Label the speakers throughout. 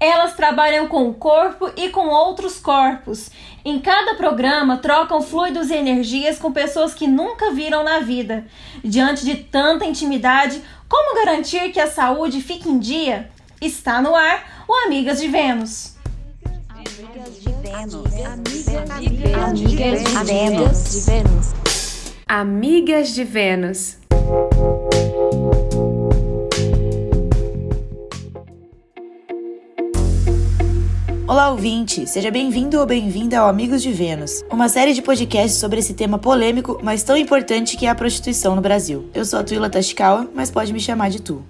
Speaker 1: Elas trabalham com o corpo e com outros corpos. Em cada programa, trocam fluidos e energias com pessoas que nunca viram na vida. Diante de tanta intimidade, como garantir que a saúde fique em dia? Está no ar o Amigas de Vênus. Amigas de Vênus.
Speaker 2: Amigas de Vênus. Amigas de Vênus.
Speaker 3: Olá, ouvinte! Seja bem-vindo ou bem-vinda ao Amigos de Vênus, uma série de podcasts sobre esse tema polêmico, mas tão importante que é a prostituição no Brasil. Eu sou a Tuila Tashikawa, mas pode me chamar de Tu.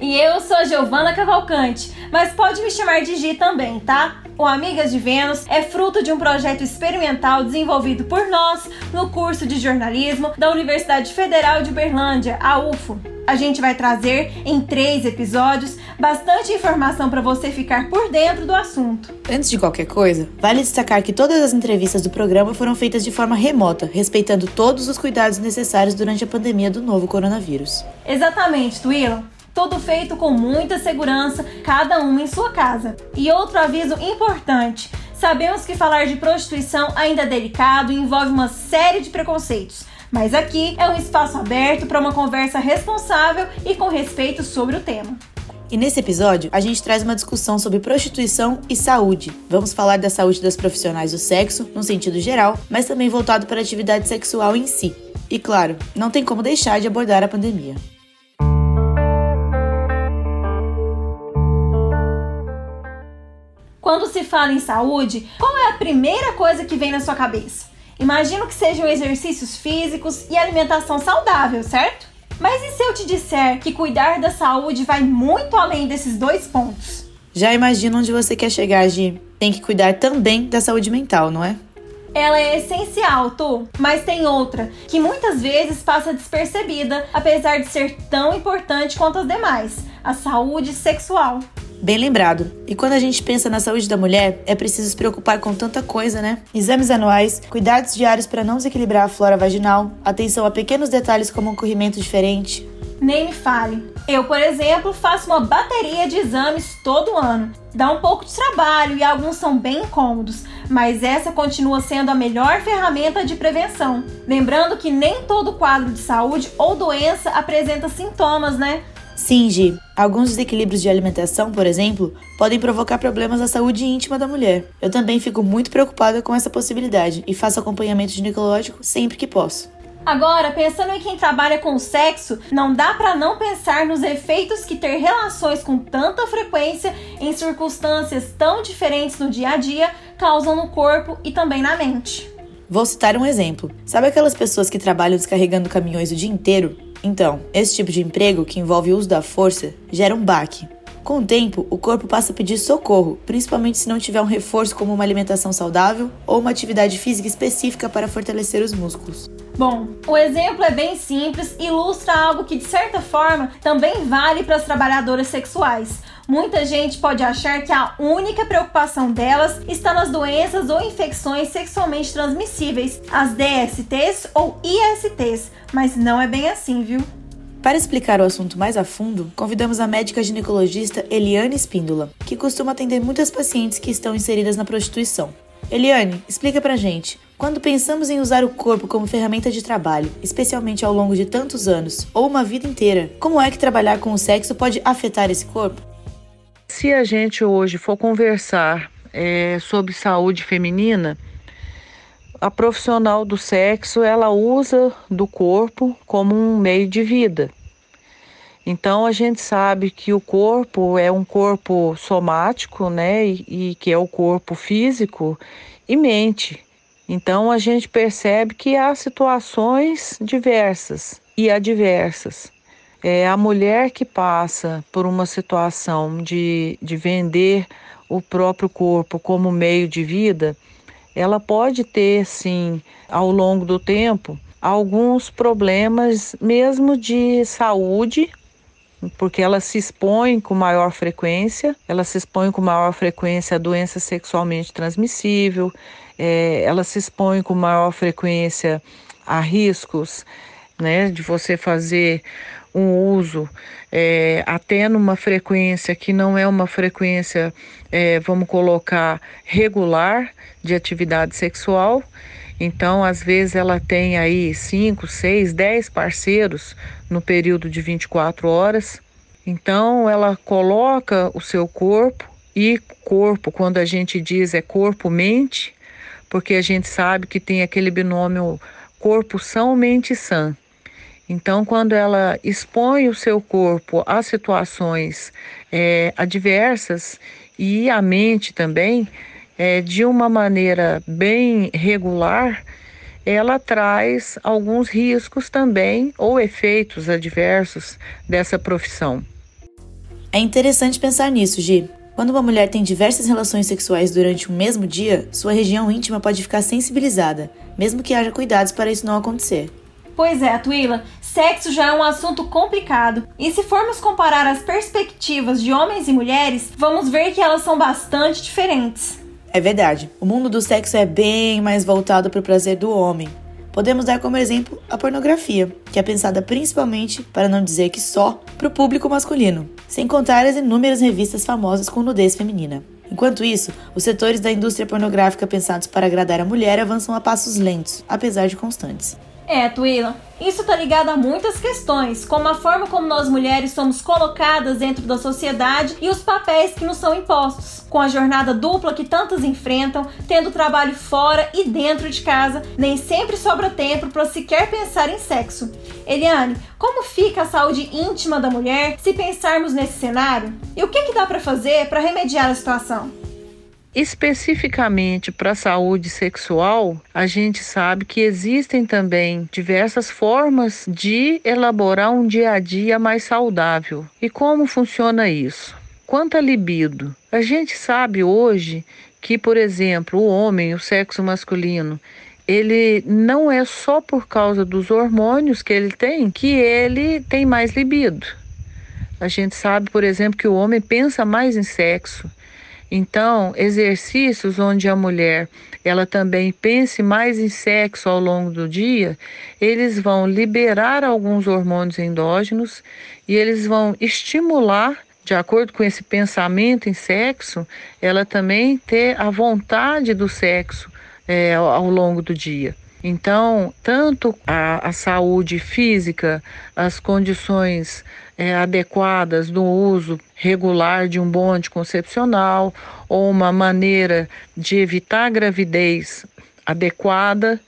Speaker 1: E eu sou a Giovana Cavalcante, mas pode me chamar de Gi também, tá? O Amigas de Vênus é fruto de um projeto experimental desenvolvido por nós no curso de jornalismo da Universidade Federal de Uberlândia, a UFO. A gente vai trazer em três episódios bastante informação para você ficar por dentro do assunto.
Speaker 3: Antes de qualquer coisa, vale destacar que todas as entrevistas do programa foram feitas de forma remota, respeitando todos os cuidados necessários durante a pandemia do novo coronavírus.
Speaker 1: Exatamente, Twila tudo feito com muita segurança, cada uma em sua casa. E outro aviso importante: sabemos que falar de prostituição ainda é delicado e envolve uma série de preconceitos. Mas aqui é um espaço aberto para uma conversa responsável e com respeito sobre o tema.
Speaker 3: E nesse episódio, a gente traz uma discussão sobre prostituição e saúde. Vamos falar da saúde das profissionais do sexo, no sentido geral, mas também voltado para a atividade sexual em si. E claro, não tem como deixar de abordar a pandemia.
Speaker 1: Quando se fala em saúde, qual é a primeira coisa que vem na sua cabeça? Imagino que sejam exercícios físicos e alimentação saudável, certo? Mas e se eu te disser que cuidar da saúde vai muito além desses dois pontos?
Speaker 3: Já imagino onde você quer chegar, Gi. Tem que cuidar também da saúde mental, não é?
Speaker 1: Ela é essencial, Tu, mas tem outra que muitas vezes passa despercebida, apesar de ser tão importante quanto as demais: a saúde sexual.
Speaker 3: Bem lembrado. E quando a gente pensa na saúde da mulher, é preciso se preocupar com tanta coisa, né? Exames anuais, cuidados diários para não desequilibrar a flora vaginal, atenção a pequenos detalhes como um corrimento diferente.
Speaker 1: Nem me fale. Eu, por exemplo, faço uma bateria de exames todo ano. Dá um pouco de trabalho e alguns são bem incômodos, mas essa continua sendo a melhor ferramenta de prevenção. Lembrando que nem todo quadro de saúde ou doença apresenta sintomas, né?
Speaker 3: Sim, Gi. Alguns desequilíbrios de alimentação, por exemplo, podem provocar problemas à saúde íntima da mulher. Eu também fico muito preocupada com essa possibilidade e faço acompanhamento ginecológico sempre que posso.
Speaker 1: Agora, pensando em quem trabalha com sexo, não dá para não pensar nos efeitos que ter relações com tanta frequência em circunstâncias tão diferentes no dia a dia causam no corpo e também na mente.
Speaker 3: Vou citar um exemplo. Sabe aquelas pessoas que trabalham descarregando caminhões o dia inteiro? Então, esse tipo de emprego, que envolve o uso da força, gera um baque. Com o tempo, o corpo passa a pedir socorro, principalmente se não tiver um reforço como uma alimentação saudável ou uma atividade física específica para fortalecer os músculos.
Speaker 1: Bom, o exemplo é bem simples e ilustra algo que, de certa forma, também vale para as trabalhadoras sexuais. Muita gente pode achar que a única preocupação delas está nas doenças ou infecções sexualmente transmissíveis, as DSTs ou ISTs, mas não é bem assim, viu?
Speaker 3: Para explicar o assunto mais a fundo, convidamos a médica ginecologista Eliane Espíndola, que costuma atender muitas pacientes que estão inseridas na prostituição. Eliane, explica pra gente, quando pensamos em usar o corpo como ferramenta de trabalho, especialmente ao longo de tantos anos ou uma vida inteira, como é que trabalhar com o sexo pode afetar esse corpo?
Speaker 4: Se a gente hoje for conversar é, sobre saúde feminina, a profissional do sexo ela usa do corpo como um meio de vida. Então a gente sabe que o corpo é um corpo somático, né, e, e que é o corpo físico e mente. Então a gente percebe que há situações diversas e adversas. É, a mulher que passa por uma situação de, de vender o próprio corpo como meio de vida, ela pode ter, sim, ao longo do tempo, alguns problemas mesmo de saúde, porque ela se expõe com maior frequência, ela se expõe com maior frequência a doença sexualmente transmissível, é, ela se expõe com maior frequência a riscos né, de você fazer um uso é, até numa frequência que não é uma frequência, é, vamos colocar, regular de atividade sexual. Então, às vezes, ela tem aí 5, 6, 10 parceiros no período de 24 horas. Então, ela coloca o seu corpo e corpo, quando a gente diz é corpo-mente, porque a gente sabe que tem aquele binômio corpo são, mente sã. Então, quando ela expõe o seu corpo a situações é, adversas e a mente também, é, de uma maneira bem regular, ela traz alguns riscos também ou efeitos adversos dessa profissão.
Speaker 3: É interessante pensar nisso, Gi. Quando uma mulher tem diversas relações sexuais durante um mesmo dia, sua região íntima pode ficar sensibilizada, mesmo que haja cuidados para isso não acontecer.
Speaker 1: Pois é, Twila, sexo já é um assunto complicado. E se formos comparar as perspectivas de homens e mulheres, vamos ver que elas são bastante diferentes.
Speaker 3: É verdade, o mundo do sexo é bem mais voltado para o prazer do homem. Podemos dar como exemplo a pornografia, que é pensada principalmente, para não dizer que só, para o público masculino, sem contar as inúmeras revistas famosas com nudez feminina. Enquanto isso, os setores da indústria pornográfica pensados para agradar a mulher avançam a passos lentos, apesar de constantes.
Speaker 1: É, Twila, isso tá ligado a muitas questões, como a forma como nós mulheres somos colocadas dentro da sociedade e os papéis que nos são impostos, com a jornada dupla que tantas enfrentam, tendo trabalho fora e dentro de casa, nem sempre sobra tempo para sequer pensar em sexo. Eliane, como fica a saúde íntima da mulher se pensarmos nesse cenário? E o que, que dá para fazer para remediar a situação?
Speaker 4: Especificamente para a saúde sexual, a gente sabe que existem também diversas formas de elaborar um dia a dia mais saudável. E como funciona isso? Quanto à libido, a gente sabe hoje que, por exemplo, o homem, o sexo masculino, ele não é só por causa dos hormônios que ele tem que ele tem mais libido. A gente sabe, por exemplo, que o homem pensa mais em sexo então, exercícios onde a mulher ela também pense mais em sexo ao longo do dia, eles vão liberar alguns hormônios endógenos e eles vão estimular, de acordo com esse pensamento em sexo, ela também ter a vontade do sexo é, ao longo do dia. Então, tanto a, a saúde física, as condições é, adequadas do uso regular de um bom anticoncepcional ou uma maneira de evitar a gravidez adequada,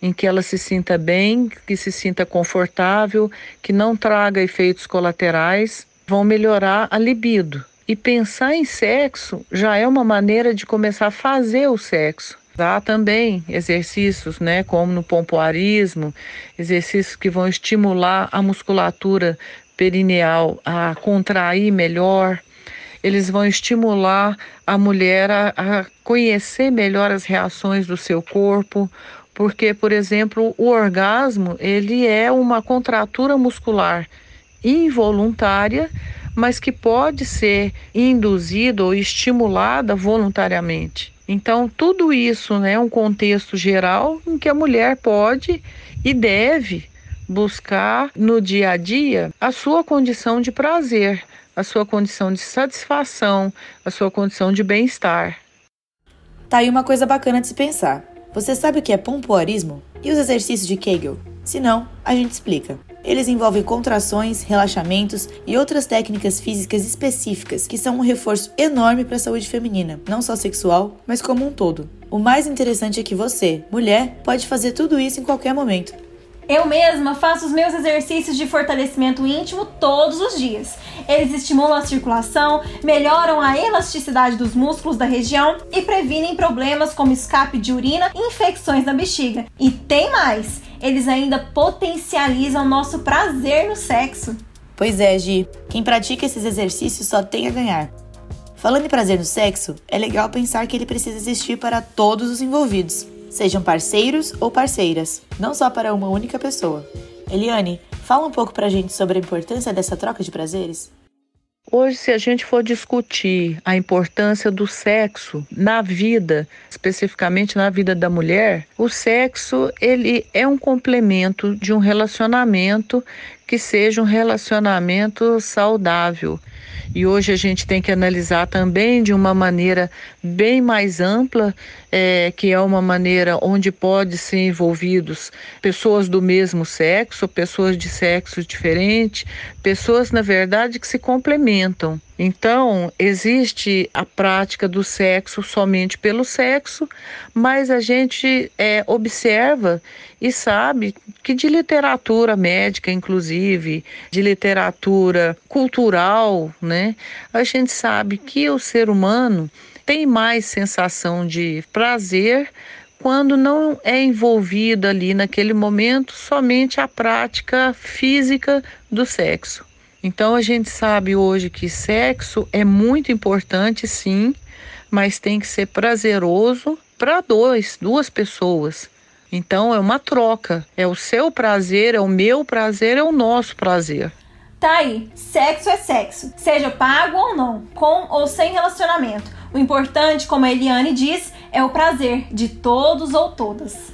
Speaker 4: em que ela se sinta bem, que se sinta confortável, que não traga efeitos colaterais, vão melhorar a libido. E pensar em sexo já é uma maneira de começar a fazer o sexo. Há também exercícios, né, como no pompoarismo, exercícios que vão estimular a musculatura perineal a contrair melhor. Eles vão estimular a mulher a, a conhecer melhor as reações do seu corpo, porque, por exemplo, o orgasmo ele é uma contratura muscular involuntária, mas que pode ser induzida ou estimulada voluntariamente. Então, tudo isso né, é um contexto geral em que a mulher pode e deve buscar no dia a dia a sua condição de prazer, a sua condição de satisfação, a sua condição de bem-estar.
Speaker 3: Tá aí uma coisa bacana de se pensar. Você sabe o que é pompoarismo? E os exercícios de Kegel? Se não, a gente explica. Eles envolvem contrações, relaxamentos e outras técnicas físicas específicas que são um reforço enorme para a saúde feminina, não só sexual, mas como um todo. O mais interessante é que você, mulher, pode fazer tudo isso em qualquer momento.
Speaker 1: Eu mesma faço os meus exercícios de fortalecimento íntimo todos os dias. Eles estimulam a circulação, melhoram a elasticidade dos músculos da região e previnem problemas como escape de urina e infecções na bexiga. E tem mais! Eles ainda potencializam nosso prazer no sexo.
Speaker 3: Pois é, Gi. Quem pratica esses exercícios só tem a ganhar. Falando em prazer no sexo, é legal pensar que ele precisa existir para todos os envolvidos sejam parceiros ou parceiras, não só para uma única pessoa. Eliane, fala um pouco pra gente sobre a importância dessa troca de prazeres.
Speaker 4: Hoje, se a gente for discutir a importância do sexo na vida, especificamente na vida da mulher, o sexo ele é um complemento de um relacionamento que seja um relacionamento saudável. E hoje a gente tem que analisar também de uma maneira bem mais ampla, é, que é uma maneira onde pode ser envolvidos pessoas do mesmo sexo, pessoas de sexos diferentes, pessoas, na verdade, que se complementam. Então, existe a prática do sexo somente pelo sexo, mas a gente é, observa e sabe que de literatura médica, inclusive, de literatura cultural, né, a gente sabe que o ser humano tem mais sensação de prazer quando não é envolvido ali naquele momento somente a prática física do sexo. Então a gente sabe hoje que sexo é muito importante, sim, mas tem que ser prazeroso para dois, duas pessoas. Então é uma troca. É o seu prazer, é o meu prazer, é o nosso prazer.
Speaker 1: Tá aí, sexo é sexo, seja pago ou não, com ou sem relacionamento. O importante, como a Eliane diz, é o prazer de todos ou todas.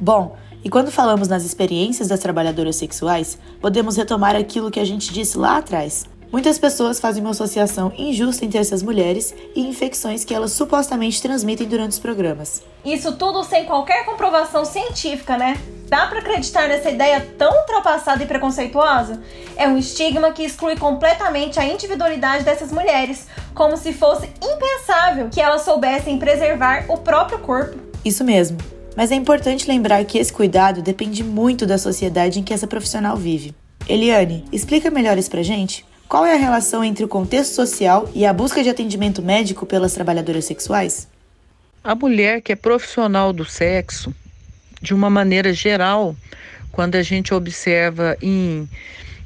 Speaker 3: Bom, e quando falamos nas experiências das trabalhadoras sexuais, podemos retomar aquilo que a gente disse lá atrás. Muitas pessoas fazem uma associação injusta entre essas mulheres e infecções que elas supostamente transmitem durante os programas.
Speaker 1: Isso tudo sem qualquer comprovação científica, né? Dá para acreditar nessa ideia tão ultrapassada e preconceituosa? É um estigma que exclui completamente a individualidade dessas mulheres, como se fosse impensável que elas soubessem preservar o próprio corpo.
Speaker 3: Isso mesmo. Mas é importante lembrar que esse cuidado depende muito da sociedade em que essa profissional vive. Eliane, explica melhor isso pra gente? Qual é a relação entre o contexto social e a busca de atendimento médico pelas trabalhadoras sexuais?
Speaker 4: A mulher que é profissional do sexo, de uma maneira geral, quando a gente observa em,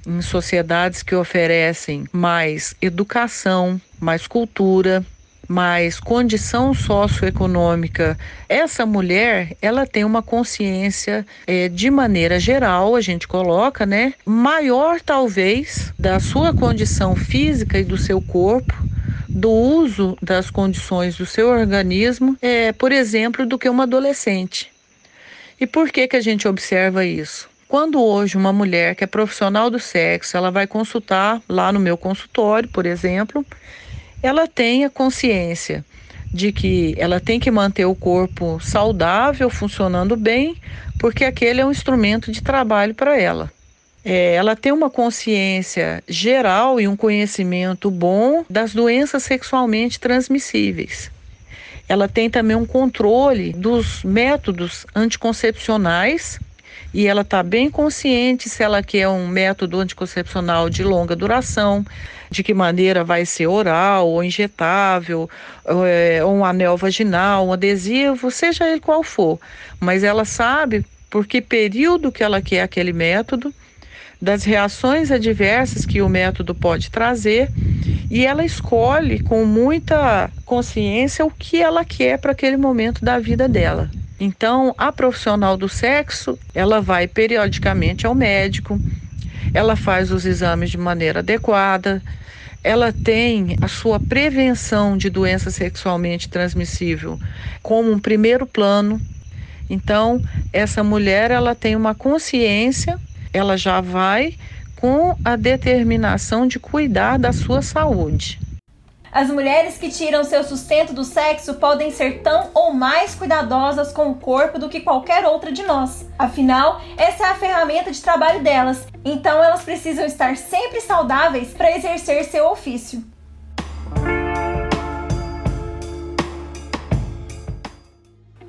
Speaker 4: em sociedades que oferecem mais educação, mais cultura, mais condição socioeconômica, essa mulher ela tem uma consciência é, de maneira geral, a gente coloca, né, maior talvez da sua condição física e do seu corpo do uso das condições do seu organismo, é, por exemplo, do que uma adolescente. E por que que a gente observa isso? Quando hoje uma mulher que é profissional do sexo, ela vai consultar lá no meu consultório, por exemplo, ela tenha consciência de que ela tem que manter o corpo saudável, funcionando bem, porque aquele é um instrumento de trabalho para ela. É, ela tem uma consciência geral e um conhecimento bom das doenças sexualmente transmissíveis. Ela tem também um controle dos métodos anticoncepcionais e ela está bem consciente se ela quer um método anticoncepcional de longa duração, de que maneira vai ser oral ou injetável, ou, é, um anel vaginal, um adesivo, seja ele qual for. Mas ela sabe por que período que ela quer aquele método, das reações adversas que o método pode trazer, e ela escolhe com muita consciência o que ela quer para aquele momento da vida dela. Então, a profissional do sexo, ela vai periodicamente ao médico, ela faz os exames de maneira adequada, ela tem a sua prevenção de doença sexualmente transmissível como um primeiro plano. Então, essa mulher ela tem uma consciência, ela já vai com a determinação de cuidar da sua saúde.
Speaker 1: As mulheres que tiram seu sustento do sexo podem ser tão ou mais cuidadosas com o corpo do que qualquer outra de nós. Afinal, essa é a ferramenta de trabalho delas, então elas precisam estar sempre saudáveis para exercer seu ofício.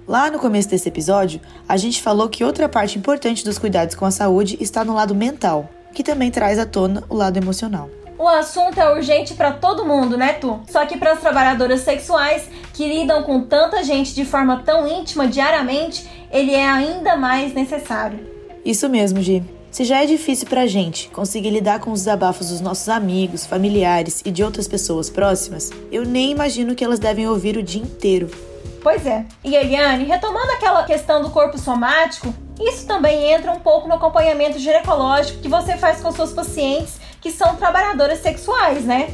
Speaker 3: Lá no começo desse episódio, a gente falou que outra parte importante dos cuidados com a saúde está no lado mental, que também traz à tona o lado emocional.
Speaker 1: O assunto é urgente para todo mundo, né, Tu? Só que para as trabalhadoras sexuais que lidam com tanta gente de forma tão íntima diariamente, ele é ainda mais necessário.
Speaker 3: Isso mesmo, Gi. Se já é difícil pra gente conseguir lidar com os desabafos dos nossos amigos, familiares e de outras pessoas próximas, eu nem imagino que elas devem ouvir o dia inteiro.
Speaker 1: Pois é. E Eliane, retomando aquela questão do corpo somático, isso também entra um pouco no acompanhamento ginecológico que você faz com suas pacientes que são trabalhadoras sexuais, né?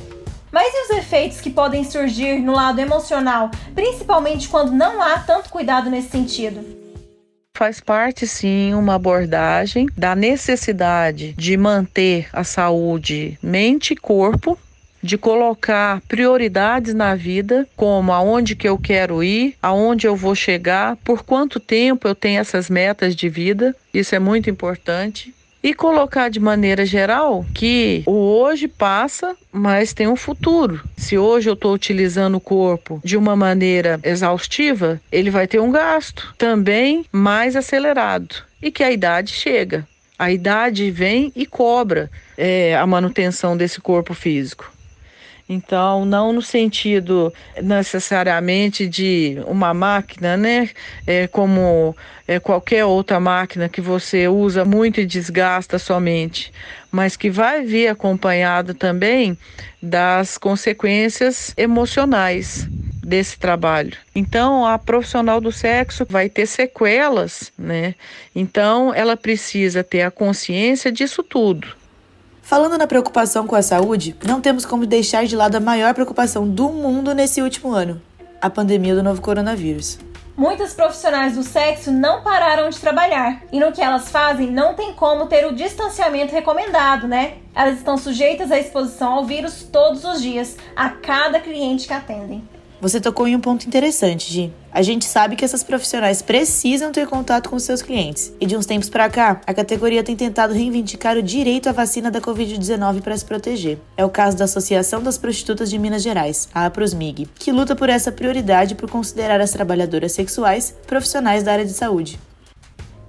Speaker 1: Mas e os efeitos que podem surgir no lado emocional, principalmente quando não há tanto cuidado nesse sentido?
Speaker 4: faz parte sim uma abordagem da necessidade de manter a saúde mente e corpo de colocar prioridades na vida, como aonde que eu quero ir, aonde eu vou chegar, por quanto tempo eu tenho essas metas de vida. Isso é muito importante. E colocar de maneira geral que o hoje passa, mas tem um futuro. Se hoje eu estou utilizando o corpo de uma maneira exaustiva, ele vai ter um gasto também mais acelerado. E que a idade chega. A idade vem e cobra é, a manutenção desse corpo físico. Então, não no sentido necessariamente de uma máquina, né? É como é, qualquer outra máquina que você usa muito e desgasta somente, mas que vai vir acompanhado também das consequências emocionais desse trabalho. Então, a profissional do sexo vai ter sequelas, né? Então, ela precisa ter a consciência disso tudo.
Speaker 3: Falando na preocupação com a saúde, não temos como deixar de lado a maior preocupação do mundo nesse último ano: a pandemia do novo coronavírus.
Speaker 1: Muitas profissionais do sexo não pararam de trabalhar e no que elas fazem não tem como ter o distanciamento recomendado, né? Elas estão sujeitas à exposição ao vírus todos os dias, a cada cliente que atendem.
Speaker 3: Você tocou em um ponto interessante, Gi. A gente sabe que essas profissionais precisam ter contato com seus clientes. E de uns tempos para cá, a categoria tem tentado reivindicar o direito à vacina da Covid-19 para se proteger. É o caso da Associação das Prostitutas de Minas Gerais, a APROSMIG, que luta por essa prioridade por considerar as trabalhadoras sexuais profissionais da área de saúde.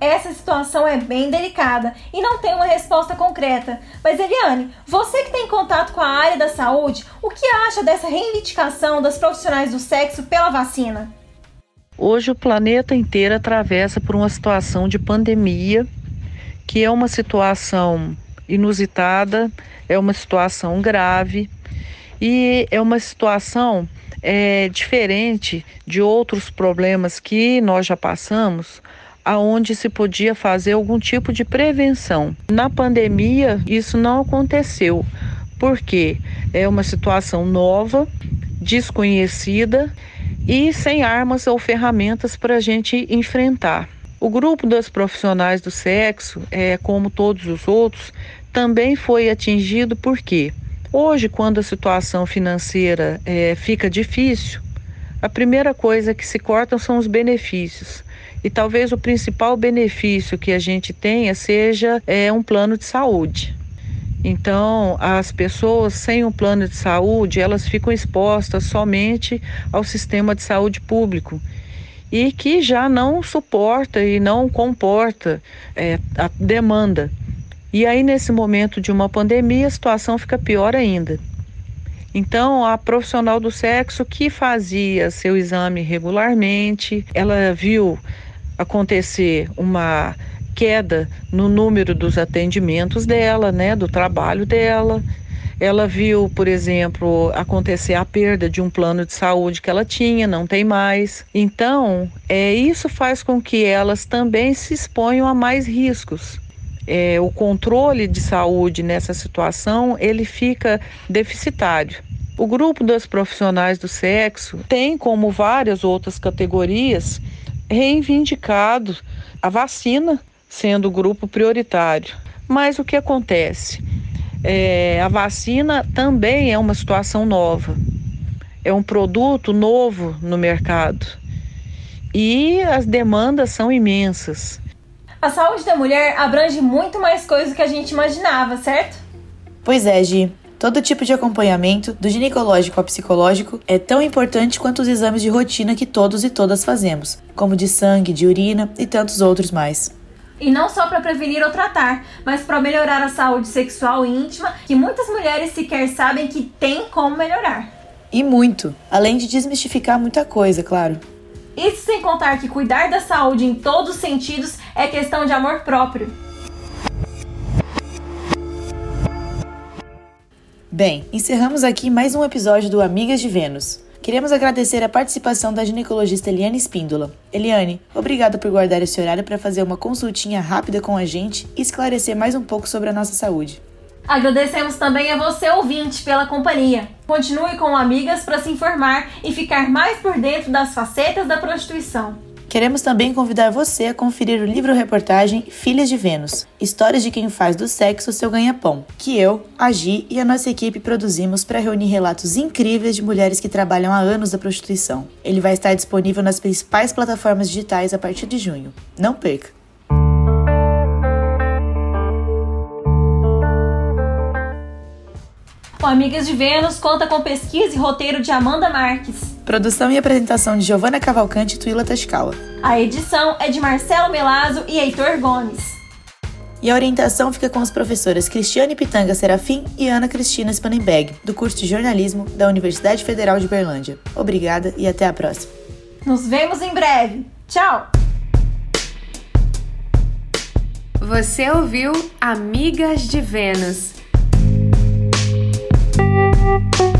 Speaker 1: Essa situação é bem delicada e não tem uma resposta concreta. Mas Eliane, você que tem contato com a área da saúde, o que acha dessa reivindicação das profissionais do sexo pela vacina?
Speaker 4: Hoje o planeta inteiro atravessa por uma situação de pandemia, que é uma situação inusitada, é uma situação grave e é uma situação é, diferente de outros problemas que nós já passamos, aonde se podia fazer algum tipo de prevenção. Na pandemia, isso não aconteceu, porque é uma situação nova, desconhecida e sem armas ou ferramentas para a gente enfrentar. O grupo das profissionais do sexo, é, como todos os outros, também foi atingido porque hoje, quando a situação financeira é, fica difícil, a primeira coisa que se corta são os benefícios. E talvez o principal benefício que a gente tenha seja é, um plano de saúde. Então, as pessoas sem um plano de saúde, elas ficam expostas somente ao sistema de saúde público e que já não suporta e não comporta é, a demanda. E aí, nesse momento de uma pandemia, a situação fica pior ainda. Então, a profissional do sexo que fazia seu exame regularmente, ela viu acontecer uma queda no número dos atendimentos dela, né, do trabalho dela. Ela viu, por exemplo, acontecer a perda de um plano de saúde que ela tinha, não tem mais. Então, é, isso faz com que elas também se exponham a mais riscos. É, o controle de saúde nessa situação ele fica deficitário. O grupo dos profissionais do sexo tem, como várias outras categorias, reivindicado a vacina sendo o grupo prioritário. Mas o que acontece? É, a vacina também é uma situação nova, é um produto novo no mercado e as demandas são imensas.
Speaker 1: A saúde da mulher abrange muito mais coisas do que a gente imaginava, certo?
Speaker 3: Pois é, Gi. Todo tipo de acompanhamento, do ginecológico ao psicológico, é tão importante quanto os exames de rotina que todos e todas fazemos, como de sangue, de urina e tantos outros mais.
Speaker 1: E não só para prevenir ou tratar, mas para melhorar a saúde sexual e íntima, que muitas mulheres sequer sabem que tem como melhorar.
Speaker 3: E muito, além de desmistificar muita coisa, claro.
Speaker 1: Isso sem contar que cuidar da saúde em todos os sentidos é questão de amor próprio.
Speaker 3: Bem, encerramos aqui mais um episódio do Amigas de Vênus. Queremos agradecer a participação da ginecologista Eliane Espíndola. Eliane, obrigada por guardar esse horário para fazer uma consultinha rápida com a gente e esclarecer mais um pouco sobre a nossa saúde.
Speaker 1: Agradecemos também a você, ouvinte, pela companhia. Continue com Amigas para se informar e ficar mais por dentro das facetas da prostituição.
Speaker 3: Queremos também convidar você a conferir o livro-reportagem Filhas de Vênus Histórias de quem faz do sexo seu ganha-pão, que eu, a Gi e a nossa equipe produzimos para reunir relatos incríveis de mulheres que trabalham há anos da prostituição. Ele vai estar disponível nas principais plataformas digitais a partir de junho. Não perca!
Speaker 1: Amigas de Vênus conta com pesquisa e roteiro de Amanda Marques.
Speaker 3: Produção e apresentação de Giovana Cavalcante e Tuila Tascala.
Speaker 1: A edição é de Marcelo Melazo e Heitor Gomes.
Speaker 3: E a orientação fica com as professoras Cristiane Pitanga Serafim e Ana Cristina Spanenberg, do curso de jornalismo da Universidade Federal de Berlândia. Obrigada e até a próxima.
Speaker 1: Nos vemos em breve. Tchau!
Speaker 2: Você ouviu Amigas de Vênus. Thank you.